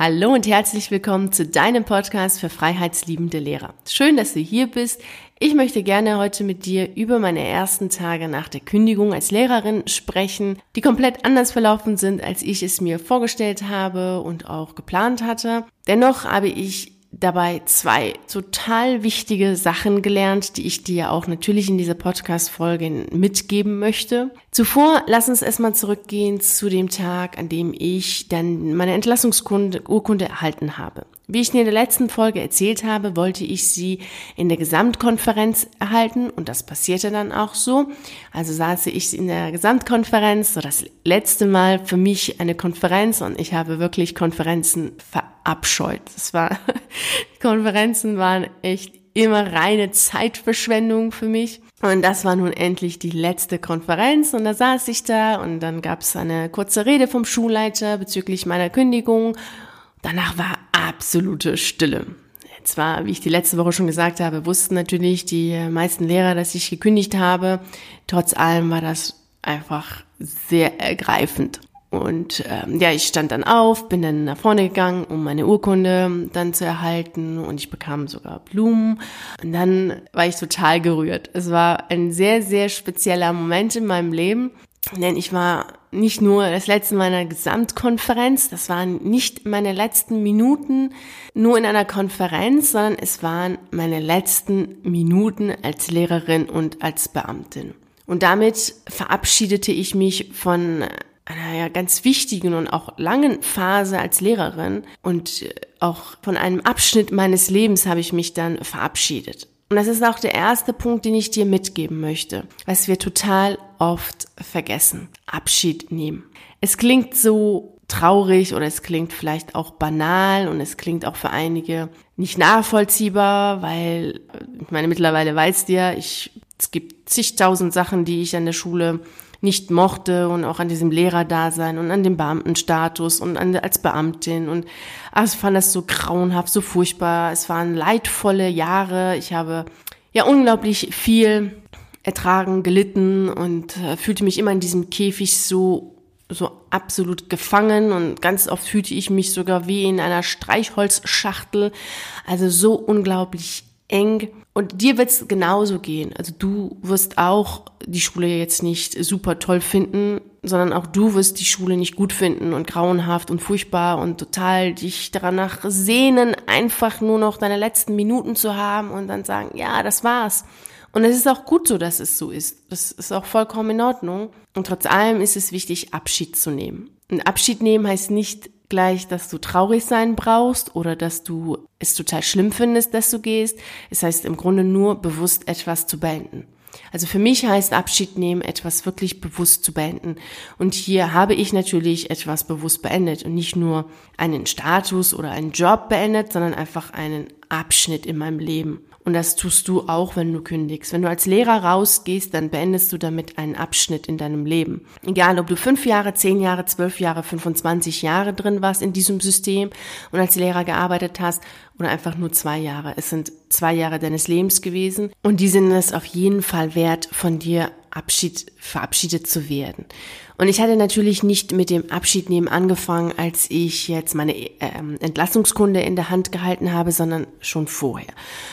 Hallo und herzlich willkommen zu deinem Podcast für freiheitsliebende Lehrer. Schön, dass du hier bist. Ich möchte gerne heute mit dir über meine ersten Tage nach der Kündigung als Lehrerin sprechen, die komplett anders verlaufen sind, als ich es mir vorgestellt habe und auch geplant hatte. Dennoch habe ich dabei zwei total wichtige Sachen gelernt, die ich dir auch natürlich in dieser Podcast-Folge mitgeben möchte. Zuvor lass uns erstmal zurückgehen zu dem Tag, an dem ich dann meine Entlassungsurkunde erhalten habe. Wie ich in der letzten Folge erzählt habe, wollte ich sie in der Gesamtkonferenz erhalten und das passierte dann auch so. Also saß ich in der Gesamtkonferenz, so das letzte Mal für mich eine Konferenz und ich habe wirklich Konferenzen verabscheut. Das war, Konferenzen waren echt immer reine Zeitverschwendung für mich. Und das war nun endlich die letzte Konferenz und da saß ich da und dann gab es eine kurze Rede vom Schulleiter bezüglich meiner Kündigung Danach war absolute Stille. Zwar, wie ich die letzte Woche schon gesagt habe, wussten natürlich die meisten Lehrer, dass ich gekündigt habe. Trotz allem war das einfach sehr ergreifend. Und ähm, ja, ich stand dann auf, bin dann nach vorne gegangen, um meine Urkunde dann zu erhalten und ich bekam sogar Blumen. Und dann war ich total gerührt. Es war ein sehr, sehr spezieller Moment in meinem Leben, denn ich war nicht nur das letzte meiner Gesamtkonferenz, das waren nicht meine letzten Minuten nur in einer Konferenz, sondern es waren meine letzten Minuten als Lehrerin und als Beamtin. Und damit verabschiedete ich mich von einer ja ganz wichtigen und auch langen Phase als Lehrerin und auch von einem Abschnitt meines Lebens habe ich mich dann verabschiedet. Und das ist auch der erste Punkt, den ich dir mitgeben möchte, was wir total oft vergessen. Abschied nehmen. Es klingt so traurig oder es klingt vielleicht auch banal und es klingt auch für einige nicht nachvollziehbar, weil ich meine, mittlerweile weißt du ja, ich, es gibt zigtausend Sachen, die ich an der Schule nicht mochte und auch an diesem Lehrerdasein und an dem Beamtenstatus und an, als Beamtin und ach, ich fand das so grauenhaft, so furchtbar. Es waren leidvolle Jahre. Ich habe ja unglaublich viel ertragen, gelitten und äh, fühlte mich immer in diesem Käfig so so absolut gefangen und ganz oft fühlte ich mich sogar wie in einer Streichholzschachtel, also so unglaublich eng. Und dir wird es genauso gehen. Also du wirst auch die Schule jetzt nicht super toll finden, sondern auch du wirst die Schule nicht gut finden und grauenhaft und furchtbar und total dich danach sehnen, einfach nur noch deine letzten Minuten zu haben und dann sagen, ja, das war's. Und es ist auch gut so, dass es so ist. Das ist auch vollkommen in Ordnung. Und trotz allem ist es wichtig, Abschied zu nehmen. Und Abschied nehmen heißt nicht gleich, dass du traurig sein brauchst oder dass du es total schlimm findest, dass du gehst. Es heißt im Grunde nur bewusst etwas zu beenden. Also für mich heißt Abschied nehmen, etwas wirklich bewusst zu beenden. Und hier habe ich natürlich etwas bewusst beendet und nicht nur einen Status oder einen Job beendet, sondern einfach einen Abschnitt in meinem Leben. Und das tust du auch, wenn du kündigst. Wenn du als Lehrer rausgehst, dann beendest du damit einen Abschnitt in deinem Leben. Egal, ob du fünf Jahre, zehn Jahre, zwölf Jahre, 25 Jahre drin warst in diesem System und als Lehrer gearbeitet hast oder einfach nur zwei Jahre. Es sind zwei Jahre deines Lebens gewesen und die sind es auf jeden Fall wert, von dir Abschied, verabschiedet zu werden. Und ich hatte natürlich nicht mit dem Abschiednehmen angefangen, als ich jetzt meine ähm, Entlassungskunde in der Hand gehalten habe, sondern schon vorher.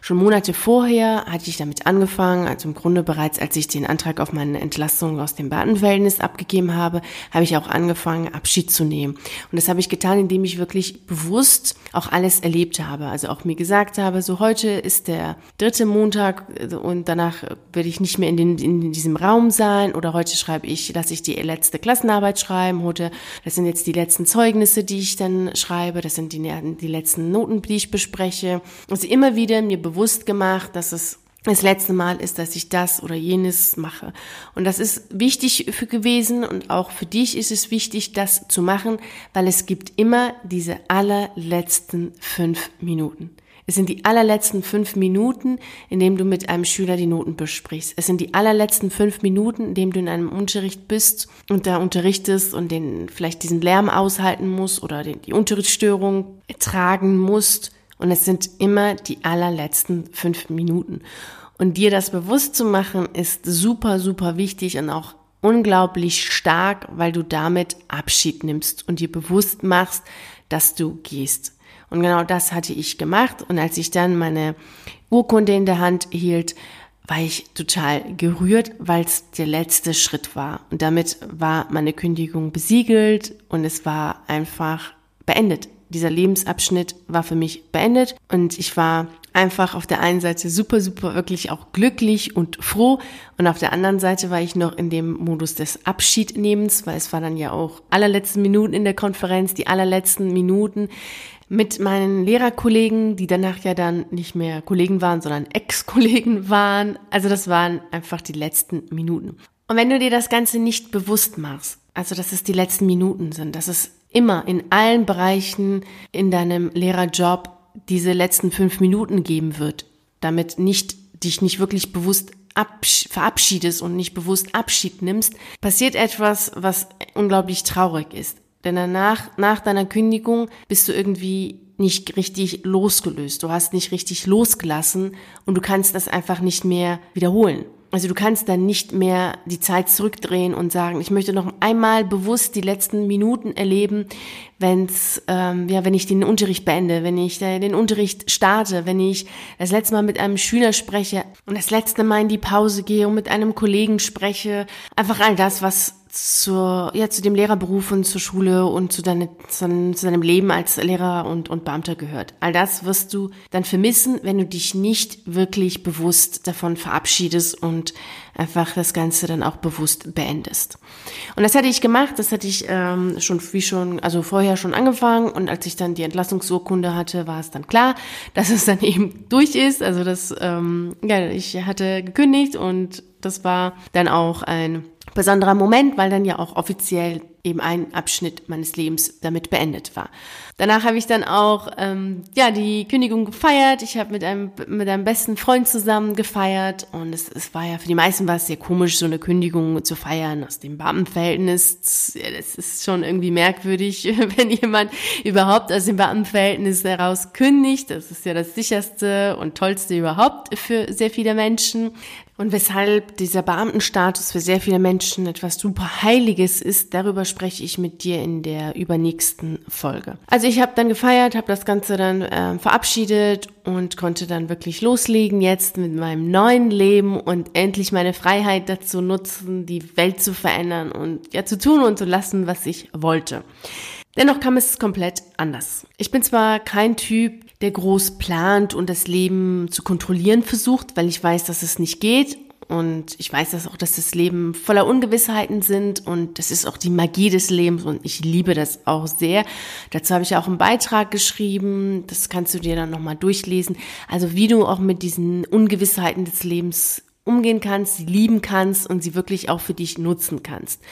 Schon Monate vorher hatte ich damit angefangen, also im Grunde bereits, als ich den Antrag auf meine Entlassung aus dem Beamtenverhältnis abgegeben habe, habe ich auch angefangen, Abschied zu nehmen. Und das habe ich getan, indem ich wirklich bewusst auch alles erlebt habe. Also auch mir gesagt habe, so heute ist der dritte Montag und danach werde ich nicht mehr in, den, in diesem Raum sein oder heute schreibe ich, lasse ich die letzte letzte Klassenarbeit schreiben oder das sind jetzt die letzten Zeugnisse, die ich dann schreibe, das sind die, die letzten Noten, die ich bespreche. Also immer wieder mir bewusst gemacht, dass es das letzte Mal ist, dass ich das oder jenes mache. Und das ist wichtig für gewesen und auch für dich ist es wichtig, das zu machen, weil es gibt immer diese allerletzten fünf Minuten. Es sind die allerletzten fünf Minuten, in dem du mit einem Schüler die Noten besprichst. Es sind die allerletzten fünf Minuten, in dem du in einem Unterricht bist und da unterrichtest und den vielleicht diesen Lärm aushalten musst oder den, die Unterrichtsstörung ertragen musst. Und es sind immer die allerletzten fünf Minuten. Und dir das bewusst zu machen, ist super, super wichtig und auch unglaublich stark, weil du damit Abschied nimmst und dir bewusst machst, dass du gehst. Und genau das hatte ich gemacht. Und als ich dann meine Urkunde in der Hand hielt, war ich total gerührt, weil es der letzte Schritt war. Und damit war meine Kündigung besiegelt und es war einfach beendet. Dieser Lebensabschnitt war für mich beendet und ich war einfach auf der einen Seite super, super wirklich auch glücklich und froh und auf der anderen Seite war ich noch in dem Modus des Abschiednehmens, weil es war dann ja auch allerletzten Minuten in der Konferenz, die allerletzten Minuten mit meinen Lehrerkollegen, die danach ja dann nicht mehr Kollegen waren, sondern Ex-Kollegen waren. Also das waren einfach die letzten Minuten. Und wenn du dir das Ganze nicht bewusst machst, also dass es die letzten Minuten sind, dass es immer in allen Bereichen in deinem Lehrerjob diese letzten fünf Minuten geben wird, damit nicht dich nicht wirklich bewusst verabschiedest und nicht bewusst Abschied nimmst, passiert etwas, was unglaublich traurig ist. Denn danach, nach deiner Kündigung, bist du irgendwie nicht richtig losgelöst. Du hast nicht richtig losgelassen und du kannst das einfach nicht mehr wiederholen. Also du kannst dann nicht mehr die Zeit zurückdrehen und sagen, ich möchte noch einmal bewusst die letzten Minuten erleben, wenn's, ähm, ja, wenn ich den Unterricht beende, wenn ich äh, den Unterricht starte, wenn ich das letzte Mal mit einem Schüler spreche und das letzte Mal in die Pause gehe und mit einem Kollegen spreche. Einfach all das, was zur, ja, zu dem Lehrerberuf und zur Schule und zu, deine, zu, zu deinem Leben als Lehrer und, und Beamter gehört. All das wirst du dann vermissen, wenn du dich nicht wirklich bewusst davon verabschiedest und einfach das Ganze dann auch bewusst beendest. Und das hatte ich gemacht, das hatte ich ähm, schon wie schon, also vorher schon angefangen und als ich dann die Entlassungsurkunde hatte, war es dann klar, dass es dann eben durch ist. Also das, ähm, ja, ich hatte gekündigt und das war dann auch ein besonderer Moment, weil dann ja auch offiziell eben ein Abschnitt meines Lebens damit beendet war. Danach habe ich dann auch ähm, ja die Kündigung gefeiert. Ich habe mit einem mit einem besten Freund zusammen gefeiert und es, es war ja für die meisten war es sehr komisch, so eine Kündigung zu feiern aus dem Beamtenverhältnis. Ja, das ist schon irgendwie merkwürdig, wenn jemand überhaupt aus dem Beamtenverhältnis heraus kündigt. Das ist ja das sicherste und tollste überhaupt für sehr viele Menschen. Und weshalb dieser Beamtenstatus für sehr viele Menschen etwas super Heiliges ist, darüber spreche ich mit dir in der übernächsten Folge. Also ich habe dann gefeiert, habe das Ganze dann äh, verabschiedet und konnte dann wirklich loslegen jetzt mit meinem neuen Leben und endlich meine Freiheit dazu nutzen, die Welt zu verändern und ja zu tun und zu lassen, was ich wollte. Dennoch kam es komplett anders. Ich bin zwar kein Typ, der groß plant und das Leben zu kontrollieren versucht, weil ich weiß, dass es nicht geht. Und ich weiß dass auch, dass das Leben voller Ungewissheiten sind und das ist auch die Magie des Lebens und ich liebe das auch sehr. Dazu habe ich auch einen Beitrag geschrieben, das kannst du dir dann nochmal durchlesen. Also wie du auch mit diesen Ungewissheiten des Lebens umgehen kannst, sie lieben kannst und sie wirklich auch für dich nutzen kannst.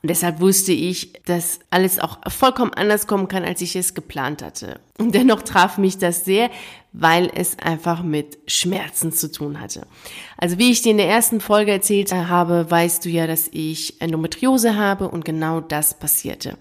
Und deshalb wusste ich, dass alles auch vollkommen anders kommen kann, als ich es geplant hatte. Und dennoch traf mich das sehr, weil es einfach mit Schmerzen zu tun hatte. Also wie ich dir in der ersten Folge erzählt habe, weißt du ja, dass ich Endometriose habe und genau das passierte.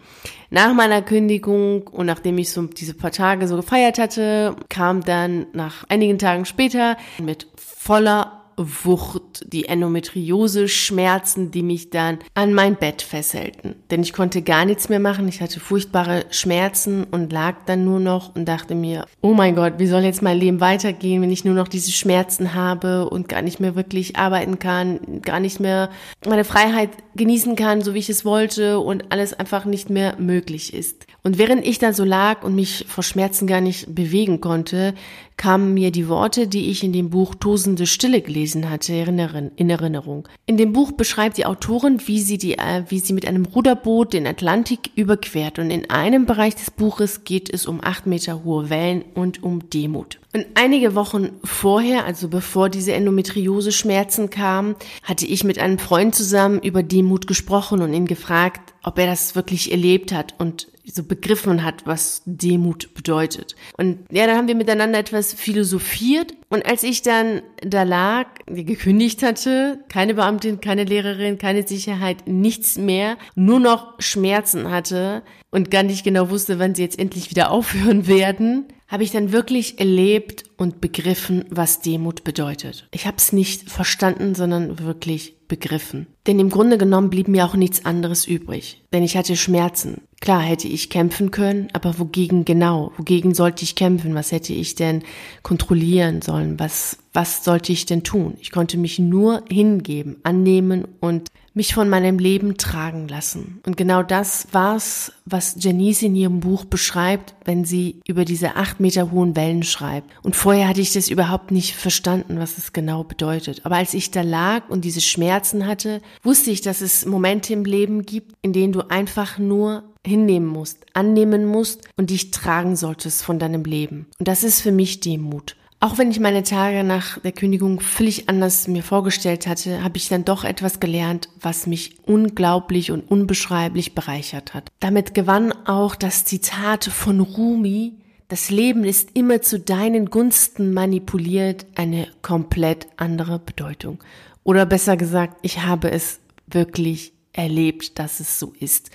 Nach meiner Kündigung und nachdem ich so diese paar Tage so gefeiert hatte, kam dann nach einigen Tagen später mit voller Wucht, die Endometriose-Schmerzen, die mich dann an mein Bett fesselten. Denn ich konnte gar nichts mehr machen. Ich hatte furchtbare Schmerzen und lag dann nur noch und dachte mir, oh mein Gott, wie soll jetzt mein Leben weitergehen, wenn ich nur noch diese Schmerzen habe und gar nicht mehr wirklich arbeiten kann, gar nicht mehr meine Freiheit genießen kann, so wie ich es wollte und alles einfach nicht mehr möglich ist. Und während ich da so lag und mich vor Schmerzen gar nicht bewegen konnte, kamen mir die Worte, die ich in dem Buch Tosende Stille gelesen hatte, in Erinnerung. In dem Buch beschreibt die Autorin, wie sie, die, äh, wie sie mit einem Ruderboot den Atlantik überquert. Und in einem Bereich des Buches geht es um acht Meter hohe Wellen und um Demut. Und einige Wochen vorher, also bevor diese Endometriose-Schmerzen kamen, hatte ich mit einem Freund zusammen über Demut gesprochen und ihn gefragt, ob er das wirklich erlebt hat und so begriffen hat, was Demut bedeutet. Und ja, dann haben wir miteinander etwas philosophiert. Und als ich dann da lag, gekündigt hatte, keine Beamtin, keine Lehrerin, keine Sicherheit, nichts mehr, nur noch Schmerzen hatte und gar nicht genau wusste, wann sie jetzt endlich wieder aufhören werden, habe ich dann wirklich erlebt und begriffen, was Demut bedeutet. Ich habe es nicht verstanden, sondern wirklich begriffen. Denn im Grunde genommen blieb mir auch nichts anderes übrig. Denn ich hatte Schmerzen. Klar hätte ich kämpfen können, aber wogegen genau? Wogegen sollte ich kämpfen? Was hätte ich denn kontrollieren sollen? Was, was sollte ich denn tun? Ich konnte mich nur hingeben, annehmen und mich von meinem Leben tragen lassen. Und genau das war's, was Janice in ihrem Buch beschreibt, wenn sie über diese acht Meter hohen Wellen schreibt. Und vorher hatte ich das überhaupt nicht verstanden, was es genau bedeutet. Aber als ich da lag und diese Schmerzen hatte, wusste ich, dass es Momente im Leben gibt, in denen du einfach nur hinnehmen musst, annehmen musst und dich tragen solltest von deinem Leben. Und das ist für mich Demut. Auch wenn ich meine Tage nach der Kündigung völlig anders mir vorgestellt hatte, habe ich dann doch etwas gelernt, was mich unglaublich und unbeschreiblich bereichert hat. Damit gewann auch das Zitat von Rumi, das Leben ist immer zu deinen Gunsten manipuliert, eine komplett andere Bedeutung. Oder besser gesagt, ich habe es wirklich erlebt, dass es so ist.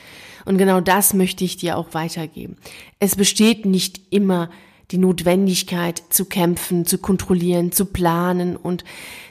Und genau das möchte ich dir auch weitergeben. Es besteht nicht immer die Notwendigkeit zu kämpfen, zu kontrollieren, zu planen und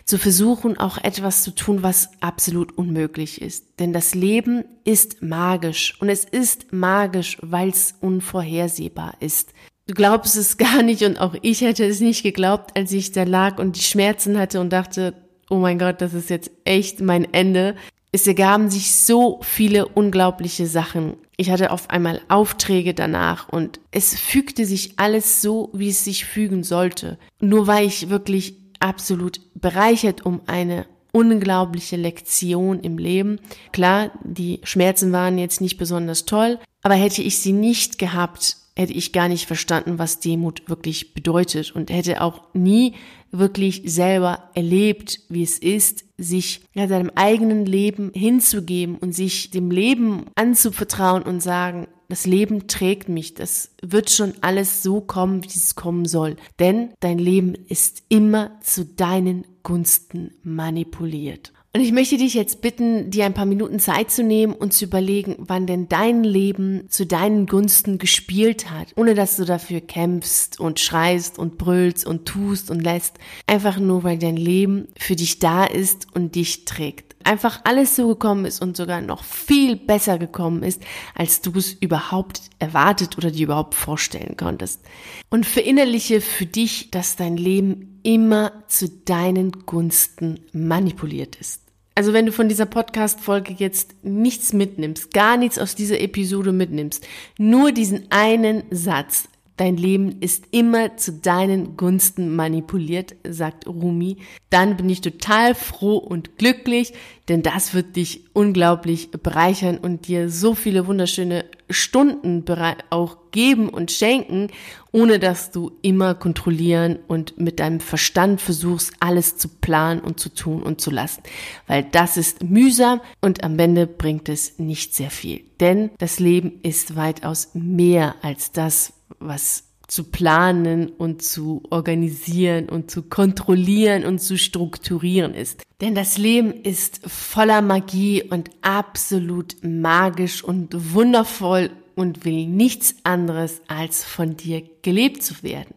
zu versuchen, auch etwas zu tun, was absolut unmöglich ist. Denn das Leben ist magisch und es ist magisch, weil es unvorhersehbar ist. Du glaubst es gar nicht und auch ich hätte es nicht geglaubt, als ich da lag und die Schmerzen hatte und dachte, oh mein Gott, das ist jetzt echt mein Ende. Es ergaben sich so viele unglaubliche Sachen. Ich hatte auf einmal Aufträge danach und es fügte sich alles so, wie es sich fügen sollte. Nur war ich wirklich absolut bereichert um eine unglaubliche Lektion im Leben. Klar, die Schmerzen waren jetzt nicht besonders toll, aber hätte ich sie nicht gehabt, hätte ich gar nicht verstanden, was Demut wirklich bedeutet und hätte auch nie wirklich selber erlebt, wie es ist, sich ja, seinem eigenen Leben hinzugeben und sich dem Leben anzuvertrauen und sagen, das Leben trägt mich, das wird schon alles so kommen, wie es kommen soll. Denn dein Leben ist immer zu deinen Gunsten manipuliert. Und ich möchte dich jetzt bitten, dir ein paar Minuten Zeit zu nehmen und zu überlegen, wann denn dein Leben zu deinen Gunsten gespielt hat, ohne dass du dafür kämpfst und schreist und brüllst und tust und lässt, einfach nur weil dein Leben für dich da ist und dich trägt einfach alles so gekommen ist und sogar noch viel besser gekommen ist, als du es überhaupt erwartet oder dir überhaupt vorstellen konntest. Und verinnerliche für dich, dass dein Leben immer zu deinen Gunsten manipuliert ist. Also wenn du von dieser Podcast-Folge jetzt nichts mitnimmst, gar nichts aus dieser Episode mitnimmst, nur diesen einen Satz, Dein Leben ist immer zu deinen Gunsten manipuliert, sagt Rumi. Dann bin ich total froh und glücklich, denn das wird dich unglaublich bereichern und dir so viele wunderschöne Stunden auch geben und schenken, ohne dass du immer kontrollieren und mit deinem Verstand versuchst, alles zu planen und zu tun und zu lassen. Weil das ist mühsam und am Ende bringt es nicht sehr viel. Denn das Leben ist weitaus mehr als das, was zu planen und zu organisieren und zu kontrollieren und zu strukturieren ist. Denn das Leben ist voller Magie und absolut magisch und wundervoll und will nichts anderes, als von dir gelebt zu werden.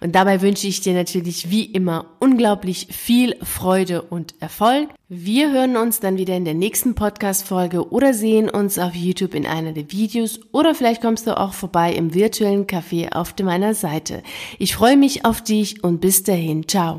Und dabei wünsche ich dir natürlich wie immer unglaublich viel Freude und Erfolg. Wir hören uns dann wieder in der nächsten Podcast-Folge oder sehen uns auf YouTube in einer der Videos oder vielleicht kommst du auch vorbei im virtuellen Café auf meiner Seite. Ich freue mich auf dich und bis dahin. Ciao.